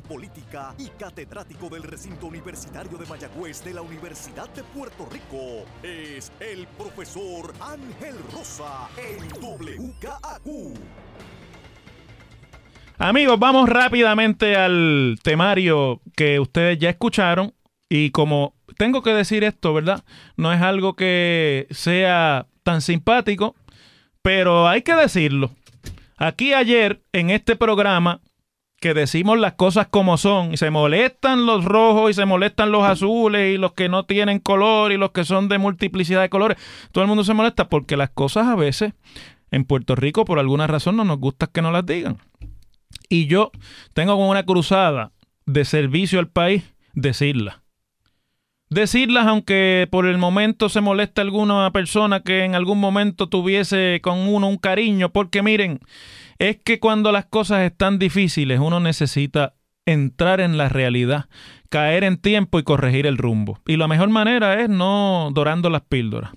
Política y catedrático del recinto universitario de Mayagüez de la Universidad de Puerto Rico, es el profesor Ángel Rosa en WKAQ. Amigos, vamos rápidamente al temario que ustedes ya escucharon. Y como tengo que decir esto, ¿verdad? No es algo que sea tan simpático, pero hay que decirlo. Aquí ayer, en este programa, que decimos las cosas como son, y se molestan los rojos y se molestan los azules y los que no tienen color y los que son de multiplicidad de colores, todo el mundo se molesta porque las cosas a veces en Puerto Rico por alguna razón no nos gusta que nos las digan. Y yo tengo como una cruzada de servicio al país decirlas. Decirlas aunque por el momento se moleste alguna persona que en algún momento tuviese con uno un cariño, porque miren, es que cuando las cosas están difíciles uno necesita entrar en la realidad, caer en tiempo y corregir el rumbo. Y la mejor manera es no dorando las píldoras.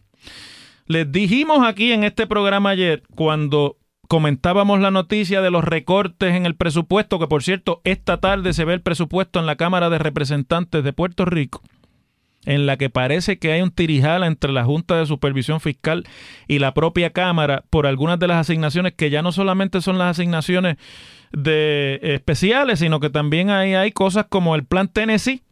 Les dijimos aquí en este programa ayer, cuando comentábamos la noticia de los recortes en el presupuesto, que por cierto, esta tarde se ve el presupuesto en la Cámara de Representantes de Puerto Rico, en la que parece que hay un tirijala entre la Junta de Supervisión Fiscal y la propia Cámara por algunas de las asignaciones que ya no solamente son las asignaciones de especiales, sino que también hay, hay cosas como el Plan Tennessee,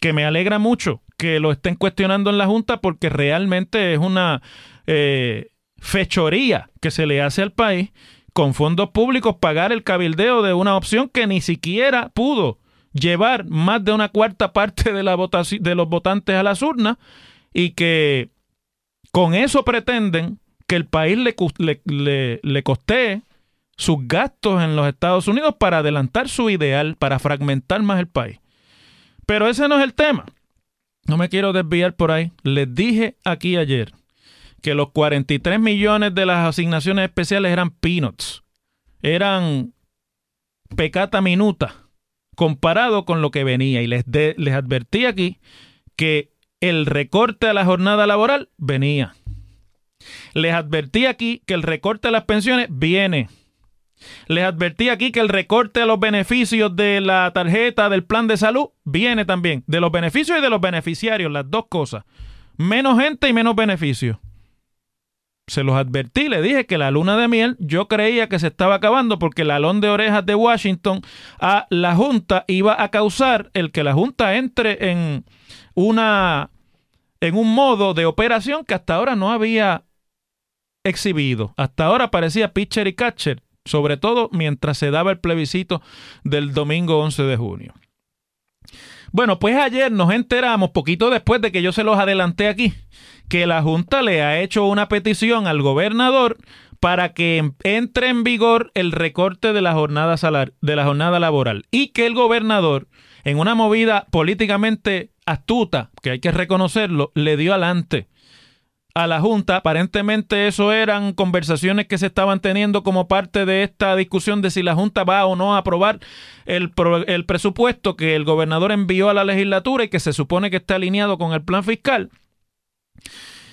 que me alegra mucho que lo estén cuestionando en la Junta porque realmente es una eh, fechoría que se le hace al país con fondos públicos pagar el cabildeo de una opción que ni siquiera pudo llevar más de una cuarta parte de, la votación, de los votantes a las urnas y que con eso pretenden que el país le, le, le, le costee sus gastos en los Estados Unidos para adelantar su ideal, para fragmentar más el país. Pero ese no es el tema. No me quiero desviar por ahí. Les dije aquí ayer que los 43 millones de las asignaciones especiales eran peanuts. Eran pecata minuta comparado con lo que venía. Y les, de, les advertí aquí que el recorte a la jornada laboral venía. Les advertí aquí que el recorte a las pensiones viene. Les advertí aquí que el recorte a los beneficios de la tarjeta del plan de salud viene también. De los beneficios y de los beneficiarios, las dos cosas. Menos gente y menos beneficios. Se los advertí, le dije que la luna de miel yo creía que se estaba acabando porque el alón de orejas de Washington a la Junta iba a causar el que la Junta entre en una en un modo de operación que hasta ahora no había exhibido. Hasta ahora parecía pitcher y catcher sobre todo mientras se daba el plebiscito del domingo 11 de junio. Bueno, pues ayer nos enteramos, poquito después de que yo se los adelanté aquí, que la Junta le ha hecho una petición al gobernador para que entre en vigor el recorte de la jornada, salar, de la jornada laboral y que el gobernador, en una movida políticamente astuta, que hay que reconocerlo, le dio adelante a la Junta. Aparentemente eso eran conversaciones que se estaban teniendo como parte de esta discusión de si la Junta va o no a aprobar el, el presupuesto que el gobernador envió a la legislatura y que se supone que está alineado con el plan fiscal.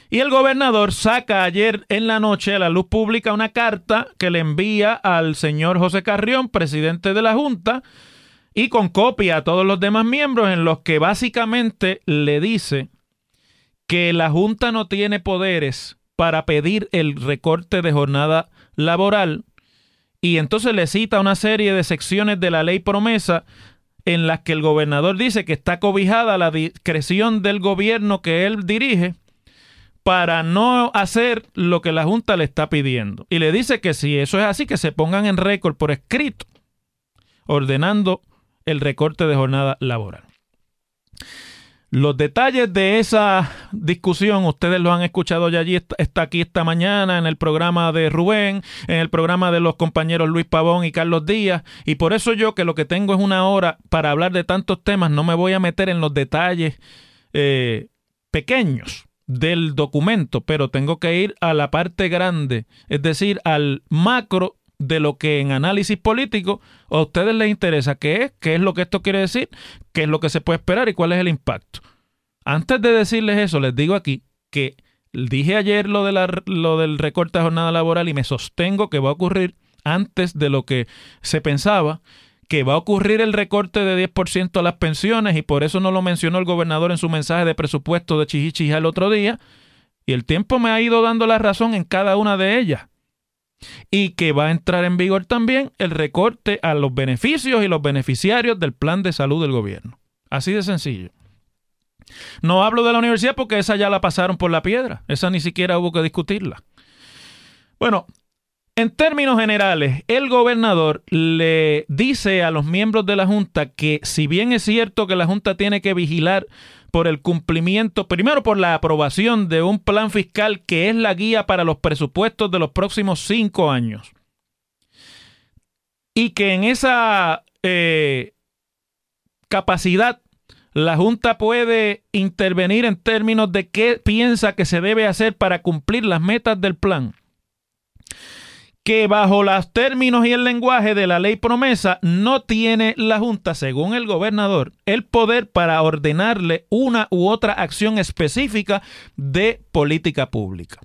Y el gobernador saca ayer en la noche a la luz pública una carta que le envía al señor José Carrión, presidente de la Junta, y con copia a todos los demás miembros en los que básicamente le dice que la Junta no tiene poderes para pedir el recorte de jornada laboral. Y entonces le cita una serie de secciones de la ley promesa en las que el gobernador dice que está cobijada la discreción del gobierno que él dirige para no hacer lo que la Junta le está pidiendo. Y le dice que si eso es así, que se pongan en récord por escrito, ordenando el recorte de jornada laboral. Los detalles de esa discusión, ustedes lo han escuchado ya allí, está aquí esta mañana en el programa de Rubén, en el programa de los compañeros Luis Pavón y Carlos Díaz, y por eso yo que lo que tengo es una hora para hablar de tantos temas, no me voy a meter en los detalles eh, pequeños del documento, pero tengo que ir a la parte grande, es decir, al macro de lo que en análisis político a ustedes les interesa, qué es, qué es lo que esto quiere decir, qué es lo que se puede esperar y cuál es el impacto. Antes de decirles eso, les digo aquí que dije ayer lo, de la, lo del recorte de jornada laboral y me sostengo que va a ocurrir antes de lo que se pensaba, que va a ocurrir el recorte de 10% a las pensiones y por eso no lo mencionó el gobernador en su mensaje de presupuesto de Chichichija el otro día. Y el tiempo me ha ido dando la razón en cada una de ellas y que va a entrar en vigor también el recorte a los beneficios y los beneficiarios del plan de salud del gobierno. Así de sencillo. No hablo de la universidad porque esa ya la pasaron por la piedra, esa ni siquiera hubo que discutirla. Bueno, en términos generales, el gobernador le dice a los miembros de la Junta que si bien es cierto que la Junta tiene que vigilar por el cumplimiento, primero por la aprobación de un plan fiscal que es la guía para los presupuestos de los próximos cinco años. Y que en esa eh, capacidad la Junta puede intervenir en términos de qué piensa que se debe hacer para cumplir las metas del plan que bajo los términos y el lenguaje de la ley promesa no tiene la Junta, según el gobernador, el poder para ordenarle una u otra acción específica de política pública.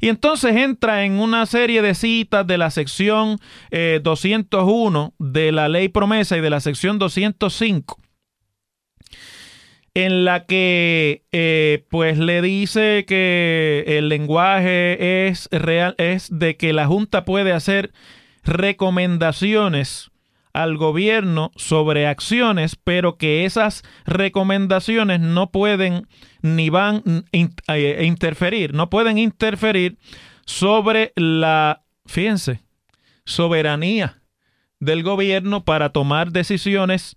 Y entonces entra en una serie de citas de la sección 201 eh, de la ley promesa y de la sección 205 en la que eh, pues le dice que el lenguaje es real, es de que la Junta puede hacer recomendaciones al gobierno sobre acciones, pero que esas recomendaciones no pueden ni van a eh, interferir, no pueden interferir sobre la, fíjense, soberanía del gobierno para tomar decisiones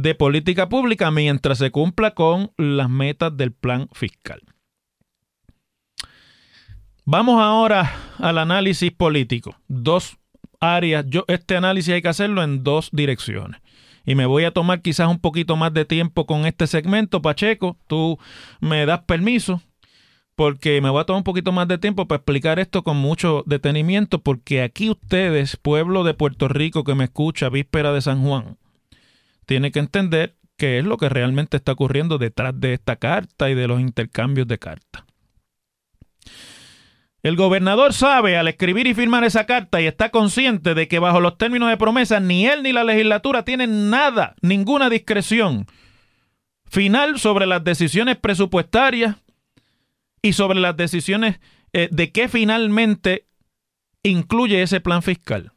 de política pública mientras se cumpla con las metas del plan fiscal. Vamos ahora al análisis político. Dos áreas. Yo, este análisis hay que hacerlo en dos direcciones. Y me voy a tomar quizás un poquito más de tiempo con este segmento, Pacheco. Tú me das permiso porque me voy a tomar un poquito más de tiempo para explicar esto con mucho detenimiento, porque aquí ustedes, pueblo de Puerto Rico que me escucha, víspera de San Juan, tiene que entender qué es lo que realmente está ocurriendo detrás de esta carta y de los intercambios de cartas. El gobernador sabe al escribir y firmar esa carta y está consciente de que bajo los términos de promesa ni él ni la legislatura tienen nada, ninguna discreción final sobre las decisiones presupuestarias y sobre las decisiones eh, de qué finalmente incluye ese plan fiscal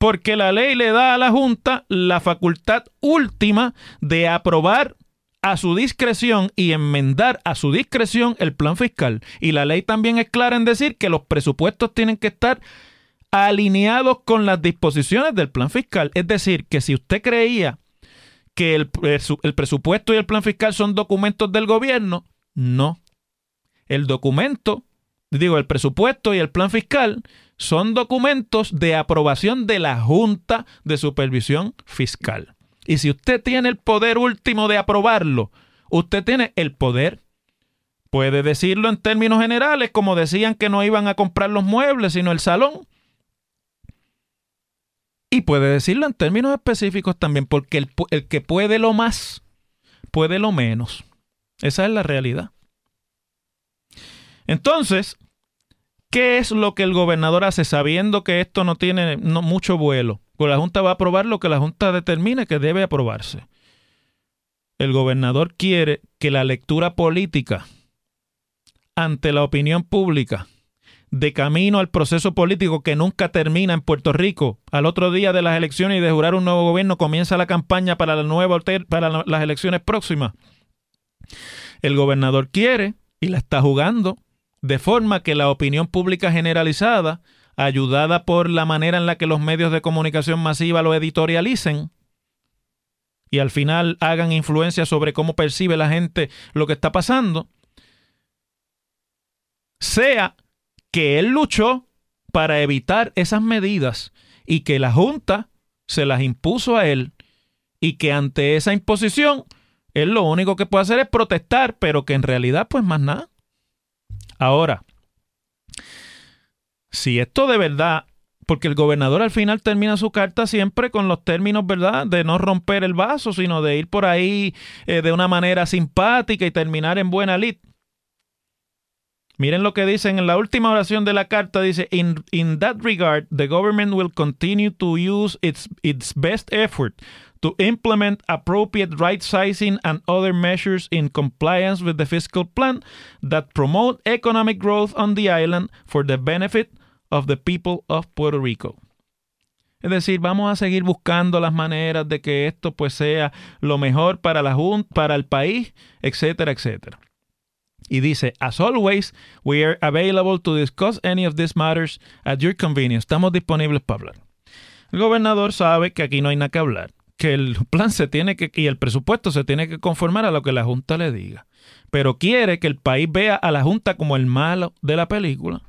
porque la ley le da a la Junta la facultad última de aprobar a su discreción y enmendar a su discreción el plan fiscal. Y la ley también es clara en decir que los presupuestos tienen que estar alineados con las disposiciones del plan fiscal. Es decir, que si usted creía que el, el presupuesto y el plan fiscal son documentos del gobierno, no. El documento, digo, el presupuesto y el plan fiscal son documentos de aprobación de la Junta de Supervisión Fiscal. Y si usted tiene el poder último de aprobarlo, usted tiene el poder Puede decirlo en términos generales, como decían que no iban a comprar los muebles, sino el salón. Y puede decirlo en términos específicos también, porque el, que puede lo más, puede lo menos. Esa es la realidad. Entonces, ¿qué es lo que el gobernador hace sabiendo que esto no tiene mucho vuelo? Pues la Junta va a aprobar lo que la Junta determine que debe aprobarse. El gobernador quiere que la lectura política ante la opinión pública de camino al proceso político que nunca termina en Puerto Rico. Al otro día de las elecciones y de jurar un nuevo gobierno comienza la campaña para, la nueva, para las elecciones próximas. El gobernador quiere y la está jugando de forma que la opinión pública generalizada, ayudada por la manera en la que los medios de comunicación masiva lo editorialicen, y al final hagan influencia sobre cómo percibe la gente lo que está pasando, sea que él luchó para evitar esas medidas y que la Junta se las impuso a él y que ante esa imposición él lo único que puede hacer es protestar, pero que en realidad pues más nada. Ahora, si esto de verdad, porque el gobernador al final termina su carta siempre con los términos, ¿verdad?, de no romper el vaso, sino de ir por ahí eh, de una manera simpática y terminar en buena lid. Miren lo que dicen en la última oración de la carta, dice, in, in that regard, the government will continue to use its, its best effort to implement appropriate right sizing and other measures in compliance with the fiscal plan that promote economic growth on the island for the benefit of the people of Puerto Rico. Es decir, vamos a seguir buscando las maneras de que esto pues sea lo mejor para la junta, para el país, etcétera, etcétera. Y dice, as always, we are available to discuss any of these matters at your convenience. Estamos disponibles para hablar. El gobernador sabe que aquí no hay nada que hablar que el plan se tiene que y el presupuesto se tiene que conformar a lo que la Junta le diga. Pero quiere que el país vea a la Junta como el malo de la película.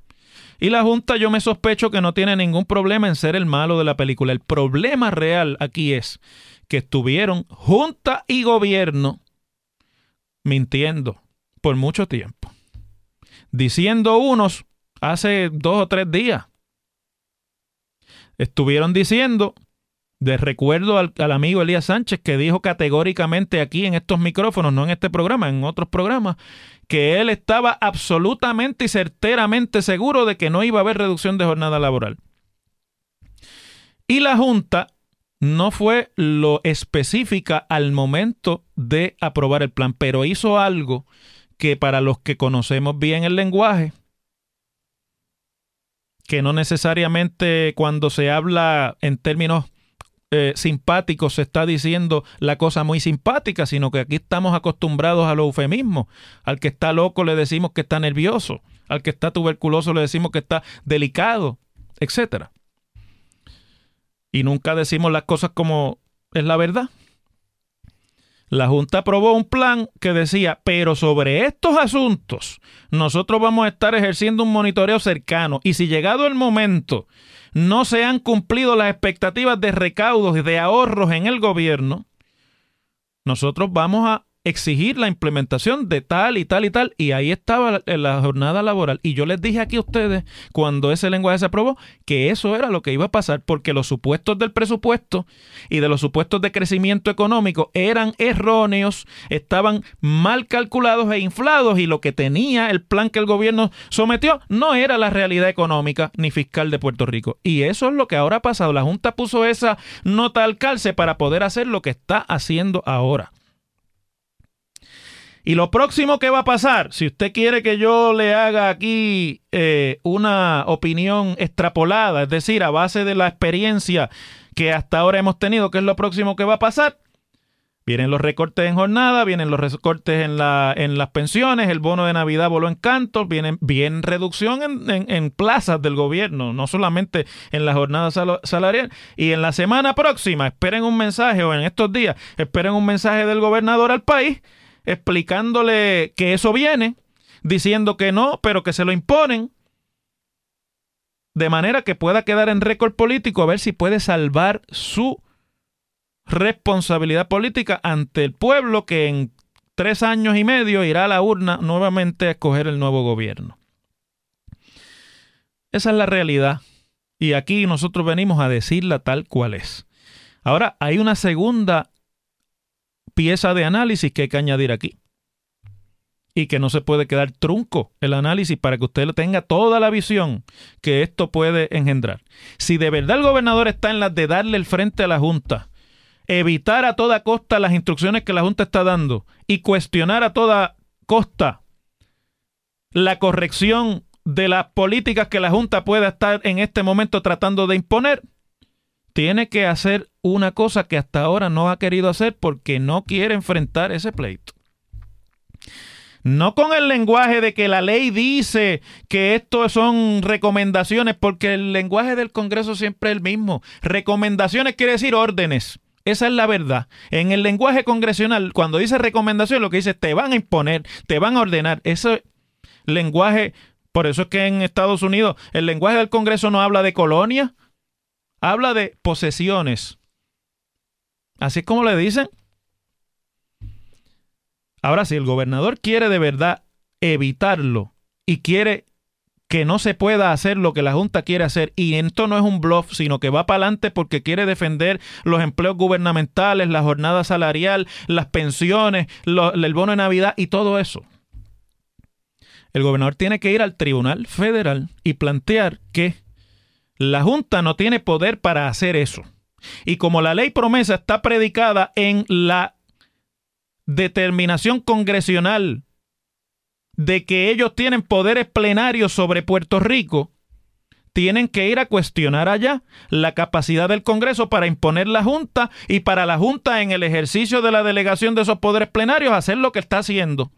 Y la Junta yo me sospecho que no tiene ningún problema en ser el malo de la película. El problema real aquí es que estuvieron Junta y gobierno mintiendo por mucho tiempo. Diciendo unos hace dos o tres días. Estuvieron diciendo de recuerdo al, amigo Elías Sánchez que dijo categóricamente aquí en estos micrófonos, no en este programa, en otros programas, que él estaba absolutamente y certeramente seguro de que no iba a haber reducción de jornada laboral. Y la Junta no fue lo específica al momento de aprobar el plan, pero hizo algo que para los que conocemos bien el lenguaje, que no necesariamente cuando se habla en términos eh, simpático se está diciendo la cosa muy simpática, sino que aquí estamos acostumbrados a los eufemismos. Al que está loco le decimos que está nervioso, al que está tuberculoso le decimos que está delicado, etc. Y nunca decimos las cosas como es la verdad. La Junta aprobó un plan que decía, pero sobre estos asuntos nosotros vamos a estar ejerciendo un monitoreo cercano y si llegado el momento no se han cumplido las expectativas de recaudos y de ahorros en el gobierno, nosotros vamos a exigir la implementación de tal y tal y tal. Y ahí estaba la, jornada laboral. Y yo les dije aquí a ustedes, cuando ese lenguaje se aprobó, que eso era lo que iba a pasar, porque los supuestos del presupuesto y de los supuestos de crecimiento económico eran erróneos, estaban mal calculados e inflados, y lo que tenía el plan que el gobierno sometió no era la realidad económica ni fiscal de Puerto Rico. Y eso es lo que ahora ha pasado. La Junta puso esa nota al calce para poder hacer lo que está haciendo ahora. Y lo próximo que va a pasar, si usted quiere que yo le haga aquí eh, una opinión extrapolada, es decir, a base de la experiencia que hasta ahora hemos tenido, ¿qué es lo próximo que va a pasar? Vienen los recortes en jornada, vienen los recortes en, la, en las pensiones, el bono de Navidad voló en canto, vienen bien reducción en, en, plazas del gobierno, no solamente en la jornada salarial. Y en la semana próxima, esperen un mensaje, o en estos días, esperen un mensaje del gobernador al país explicándole que eso viene, diciendo que no, pero que se lo imponen, de manera que pueda quedar en récord político a ver si puede salvar su responsabilidad política ante el pueblo que en tres años y medio irá a la urna nuevamente a escoger el nuevo gobierno. Esa es la realidad. Y aquí nosotros venimos a decirla tal cual es. Ahora, hay una segunda pieza de análisis que hay que añadir aquí. Y que no se puede quedar trunco el análisis para que usted tenga toda la visión que esto puede engendrar. Si de verdad el gobernador está en las de darle el frente a la Junta, evitar a toda costa las instrucciones que la Junta está dando y cuestionar a toda costa la corrección de las políticas que la Junta pueda estar en este momento tratando de imponer, tiene que hacer una cosa que hasta ahora no ha querido hacer porque no quiere enfrentar ese pleito. No con el lenguaje de que la ley dice que esto son recomendaciones, porque el lenguaje del Congreso siempre es el mismo. Recomendaciones quiere decir órdenes. Esa es la verdad. En el lenguaje congresional, cuando dice recomendación, lo que dice te van a imponer, te van a ordenar. Ese lenguaje, por eso es que en Estados Unidos el lenguaje del Congreso no habla de colonia, habla de posesiones. Así es como le dicen. Ahora, si el gobernador quiere de verdad evitarlo y quiere que no se pueda hacer lo que la Junta quiere hacer, y esto no es un bluff, sino que va para adelante porque quiere defender los empleos gubernamentales, la jornada salarial, las pensiones, el bono de Navidad y todo eso. El gobernador tiene que ir al Tribunal Federal y plantear que la Junta no tiene poder para hacer eso. Y como la ley promesa está predicada en la determinación congresional de que ellos tienen poderes plenarios sobre Puerto Rico, tienen que ir a cuestionar allá la capacidad del Congreso para imponer la Junta y para la Junta en el ejercicio de la delegación de esos poderes plenarios hacer lo que está haciendo.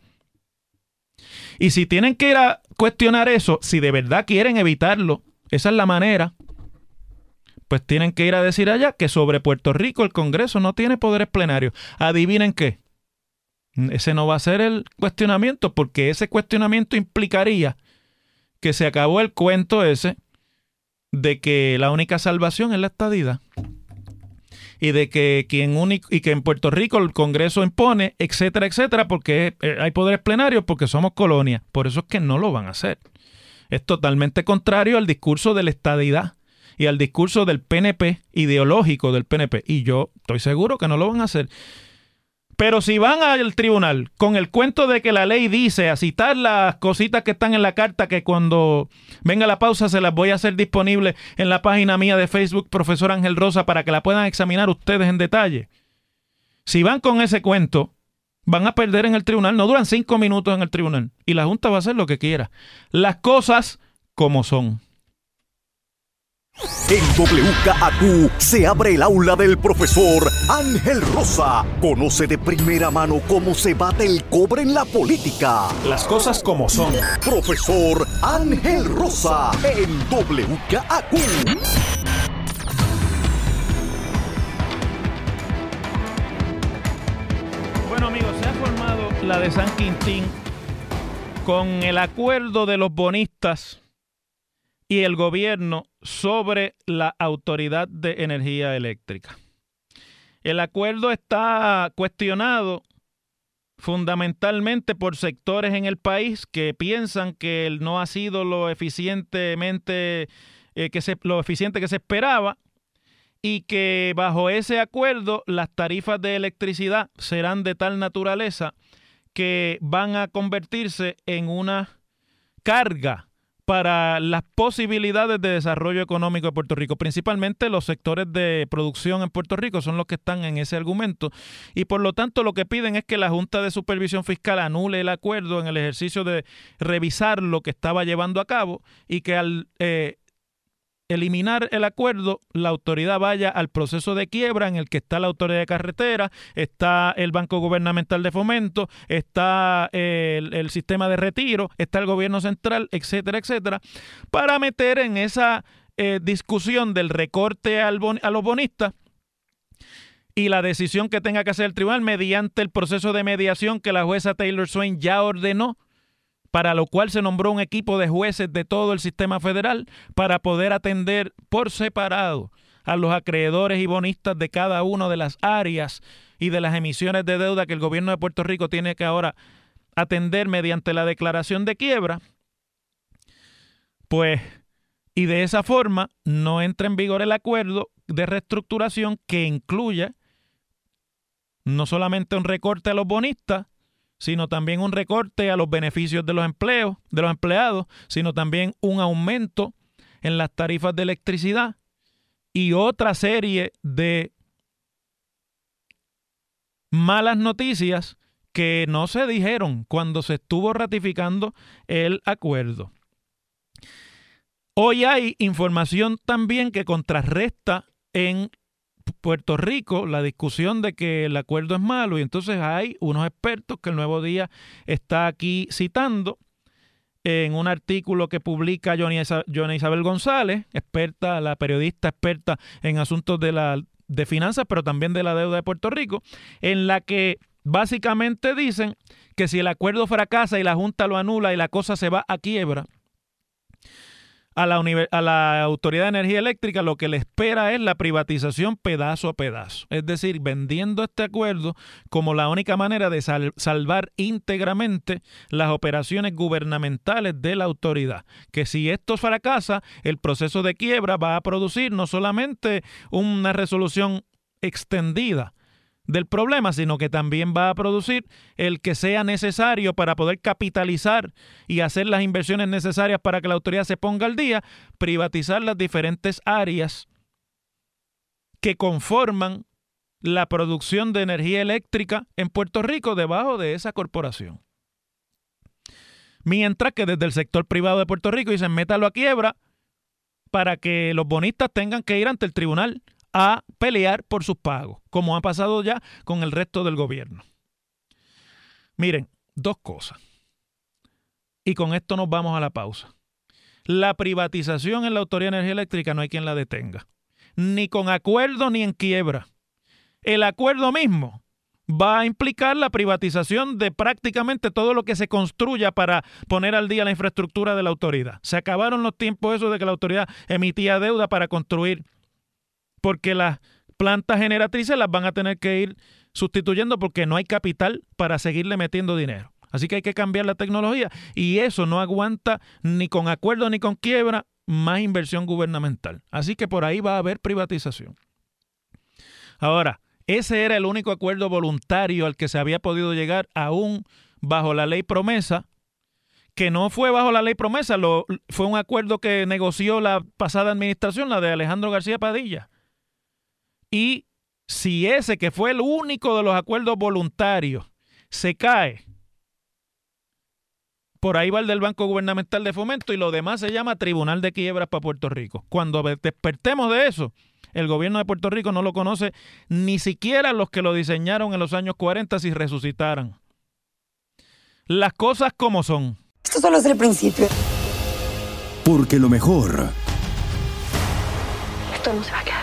Y si tienen que ir a cuestionar eso, si de verdad quieren evitarlo, esa es la manera, pues tienen que ir a decir allá que sobre Puerto Rico el Congreso no tiene poderes plenarios. Adivinen qué. Ese no va a ser el cuestionamiento porque ese cuestionamiento implicaría que se acabó el cuento ese de que la única salvación es la estadidad y de que quien único y que en Puerto Rico el Congreso impone, etcétera, etcétera, porque eh, hay poderes plenarios porque somos colonia. Por eso es que no lo van a hacer. Es totalmente contrario al discurso de la estadidad y al discurso del PNP ideológico del PNP y yo estoy seguro que no lo van a hacer. Pero si van al tribunal con el cuento de que la ley dice a citar las cositas que están en la carta que cuando venga la pausa se las voy a hacer disponibles en la página mía de Facebook, profesor Ángel Rosa, para que la puedan examinar ustedes en detalle. Si van con ese cuento, van a perder en el tribunal. No duran cinco minutos en el tribunal. Y la Junta va a hacer lo que quiera. Las cosas como son. En WKAQ se abre el aula del profesor Ángel Rosa. Conoce de primera mano cómo se bate el cobre en la política. Las cosas como son. Profesor Ángel Rosa en WKAQ. La de San Quintín con el acuerdo de los bonistas y el gobierno sobre la Autoridad de Energía Eléctrica. El acuerdo está cuestionado fundamentalmente por sectores en el país que piensan que no ha sido lo eficientemente eh, que se, lo eficiente que se esperaba y que bajo ese acuerdo las tarifas de electricidad serán de tal naturaleza que van a convertirse en una carga para las posibilidades de desarrollo económico de Puerto Rico. Principalmente los sectores de producción en Puerto Rico son los que están en ese argumento y por lo tanto lo que piden es que la Junta de Supervisión Fiscal anule el acuerdo en el ejercicio de revisar lo que estaba llevando a cabo y que al eh, eliminar el acuerdo, la autoridad vaya al proceso de quiebra en el que está la autoridad de carretera, está el Banco Gubernamental de Fomento, está el, sistema de retiro, está el gobierno central, etcétera, etcétera, para meter en esa eh, discusión del recorte a los bonistas y la decisión que tenga que hacer el tribunal mediante el proceso de mediación que la jueza Taylor Swain ya ordenó para lo cual se nombró un equipo de jueces de todo el sistema federal para poder atender por separado a los acreedores y bonistas de cada una de las áreas y de las emisiones de deuda que el gobierno de Puerto Rico tiene que ahora atender mediante la declaración de quiebra, pues, y de esa forma no entra en vigor el acuerdo de reestructuración que incluye no solamente un recorte a los bonistas, sino también un recorte a los beneficios de los empleos, de los empleados, sino también un aumento en las tarifas de electricidad y otra serie de malas noticias que no se dijeron cuando se estuvo ratificando el acuerdo. Hoy hay información también que contrarresta en Puerto Rico la discusión de que el acuerdo es malo y entonces hay unos expertos que el Nuevo Día está aquí citando en un artículo que publica Johnny Isabel González, experta, la periodista experta en asuntos de, la, de finanzas, pero también de la deuda de Puerto Rico, en la que básicamente dicen que si el acuerdo fracasa y la Junta lo anula y la cosa se va a quiebra, a la, a la Autoridad de Energía Eléctrica lo que le espera es la privatización pedazo a pedazo. Es decir, vendiendo este acuerdo como la única manera de salvar íntegramente las operaciones gubernamentales de la autoridad. Que si esto fracasa, el proceso de quiebra va a producir no solamente una resolución extendida, del problema, sino que también va a producir el que sea necesario para poder capitalizar y hacer las inversiones necesarias para que la autoridad se ponga al día, privatizar las diferentes áreas que conforman la producción de energía eléctrica en Puerto Rico debajo de esa corporación. Mientras que desde el sector privado de Puerto Rico dicen métalo a quiebra para que los bonistas tengan que ir ante el tribunal a pelear por sus pagos, como ha pasado ya con el resto del gobierno. Miren, dos cosas. Y con esto nos vamos a la pausa. La privatización en la Autoridad de Energía Eléctrica no hay quien la detenga. Ni con acuerdo ni en quiebra. El acuerdo mismo va a implicar la privatización de prácticamente todo lo que se construya para poner al día la infraestructura de la autoridad. Se acabaron los tiempos esos de que la autoridad emitía deuda para construir porque las plantas generatrices las van a tener que ir sustituyendo porque no hay capital para seguirle metiendo dinero. Así que hay que cambiar la tecnología y eso no aguanta ni con acuerdo ni con quiebra más inversión gubernamental. Así que por ahí va a haber privatización. Ahora, ese era el único acuerdo voluntario al que se había podido llegar aún bajo la ley promesa, que no fue bajo la ley promesa, fue un acuerdo que negoció la pasada administración, la de Alejandro García Padilla. Y si ese que fue el único de los acuerdos voluntarios se cae, por ahí va el del Banco Gubernamental de Fomento y lo demás se llama Tribunal de Quiebras para Puerto Rico. Cuando despertemos de eso, el gobierno de Puerto Rico no lo conoce ni siquiera los que lo diseñaron en los años 40 si resucitaran. Las cosas como son. Esto solo es el principio. Porque lo mejor. Esto no se va a quedar